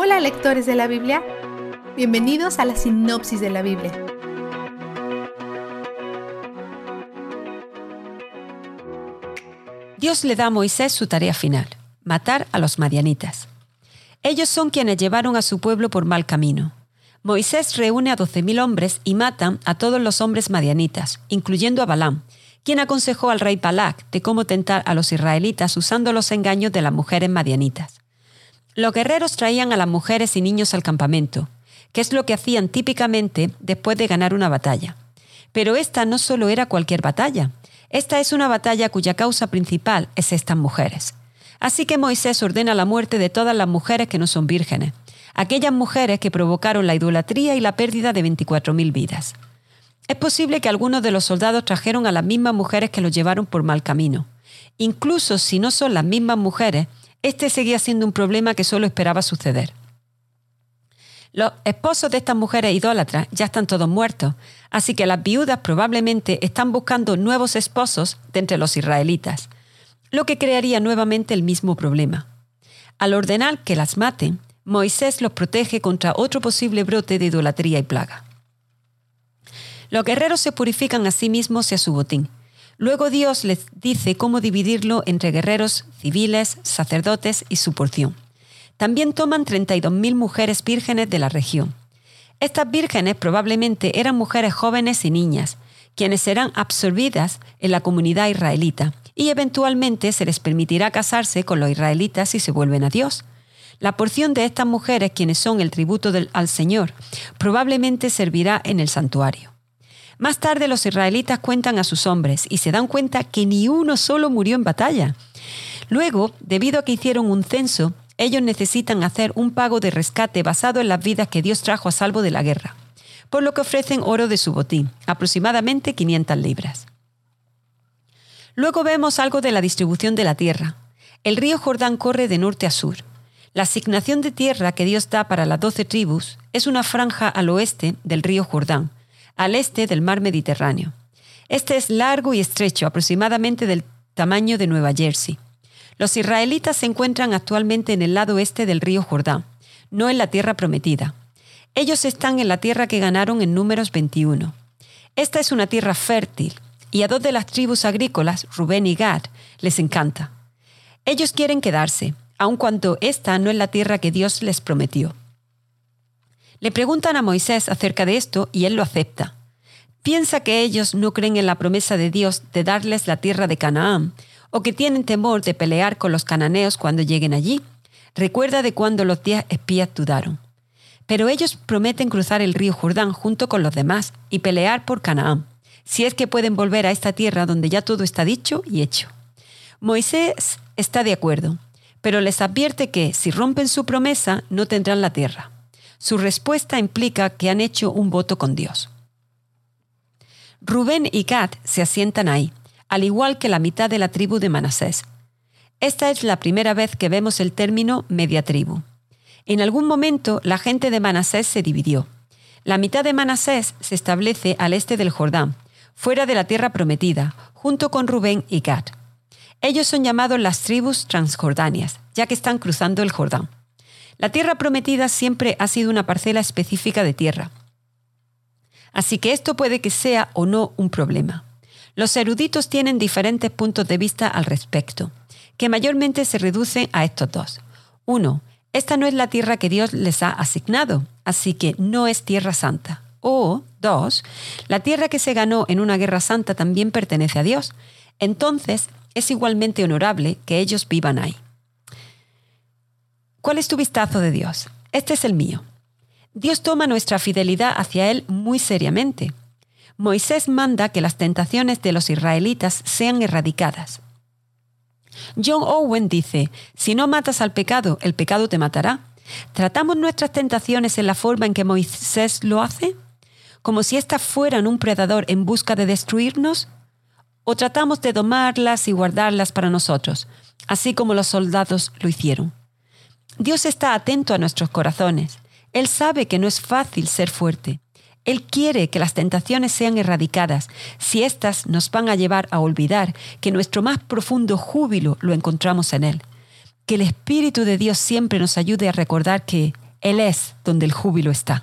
Hola lectores de la Biblia, bienvenidos a la sinopsis de la Biblia. Dios le da a Moisés su tarea final, matar a los madianitas. Ellos son quienes llevaron a su pueblo por mal camino. Moisés reúne a doce mil hombres y matan a todos los hombres madianitas, incluyendo a Balaam, quien aconsejó al rey Balak de cómo tentar a los israelitas usando los engaños de las mujeres madianitas. Los guerreros traían a las mujeres y niños al campamento, que es lo que hacían típicamente después de ganar una batalla. Pero esta no solo era cualquier batalla, esta es una batalla cuya causa principal es estas mujeres. Así que Moisés ordena la muerte de todas las mujeres que no son vírgenes, aquellas mujeres que provocaron la idolatría y la pérdida de 24.000 vidas. Es posible que algunos de los soldados trajeron a las mismas mujeres que los llevaron por mal camino. Incluso si no son las mismas mujeres, este seguía siendo un problema que solo esperaba suceder. Los esposos de estas mujeres idólatras ya están todos muertos, así que las viudas probablemente están buscando nuevos esposos de entre los israelitas, lo que crearía nuevamente el mismo problema. Al ordenar que las maten, Moisés los protege contra otro posible brote de idolatría y plaga. Los guerreros se purifican a sí mismos y a su botín. Luego Dios les dice cómo dividirlo entre guerreros, civiles, sacerdotes y su porción. También toman 32.000 mujeres vírgenes de la región. Estas vírgenes probablemente eran mujeres jóvenes y niñas, quienes serán absorbidas en la comunidad israelita y eventualmente se les permitirá casarse con los israelitas si se vuelven a Dios. La porción de estas mujeres, quienes son el tributo al Señor, probablemente servirá en el santuario. Más tarde los israelitas cuentan a sus hombres y se dan cuenta que ni uno solo murió en batalla. Luego, debido a que hicieron un censo, ellos necesitan hacer un pago de rescate basado en las vidas que Dios trajo a salvo de la guerra, por lo que ofrecen oro de su botín, aproximadamente 500 libras. Luego vemos algo de la distribución de la tierra. El río Jordán corre de norte a sur. La asignación de tierra que Dios da para las doce tribus es una franja al oeste del río Jordán, al este del mar Mediterráneo. Este es largo y estrecho, aproximadamente del tamaño de Nueva Jersey. Los israelitas se encuentran actualmente en el lado este del río Jordán, no en la tierra prometida. Ellos están en la tierra que ganaron en números 21. Esta es una tierra fértil, y a dos de las tribus agrícolas, Rubén y Gad, les encanta. Ellos quieren quedarse, aun cuando esta no es la tierra que Dios les prometió. Le preguntan a Moisés acerca de esto y él lo acepta. Piensa que ellos no creen en la promesa de Dios de darles la tierra de Canaán, o que tienen temor de pelear con los cananeos cuando lleguen allí. Recuerda de cuando los diez espías dudaron. Pero ellos prometen cruzar el río Jordán junto con los demás y pelear por Canaán, si es que pueden volver a esta tierra donde ya todo está dicho y hecho. Moisés está de acuerdo, pero les advierte que si rompen su promesa no tendrán la tierra. Su respuesta implica que han hecho un voto con Dios. Rubén y Gad se asientan ahí, al igual que la mitad de la tribu de Manasés. Esta es la primera vez que vemos el término media tribu. En algún momento la gente de Manasés se dividió. La mitad de Manasés se establece al este del Jordán, fuera de la tierra prometida, junto con Rubén y Gad. Ellos son llamados las tribus transjordanias, ya que están cruzando el Jordán. La tierra prometida siempre ha sido una parcela específica de tierra. Así que esto puede que sea o no un problema. Los eruditos tienen diferentes puntos de vista al respecto, que mayormente se reducen a estos dos. Uno, esta no es la tierra que Dios les ha asignado, así que no es tierra santa. O, dos, la tierra que se ganó en una guerra santa también pertenece a Dios. Entonces, es igualmente honorable que ellos vivan ahí. ¿Cuál es tu vistazo de Dios? Este es el mío. Dios toma nuestra fidelidad hacia Él muy seriamente. Moisés manda que las tentaciones de los israelitas sean erradicadas. John Owen dice, si no matas al pecado, el pecado te matará. ¿Tratamos nuestras tentaciones en la forma en que Moisés lo hace? ¿Como si éstas fueran un predador en busca de destruirnos? ¿O tratamos de domarlas y guardarlas para nosotros, así como los soldados lo hicieron? Dios está atento a nuestros corazones. Él sabe que no es fácil ser fuerte. Él quiere que las tentaciones sean erradicadas, si éstas nos van a llevar a olvidar que nuestro más profundo júbilo lo encontramos en Él. Que el Espíritu de Dios siempre nos ayude a recordar que Él es donde el júbilo está.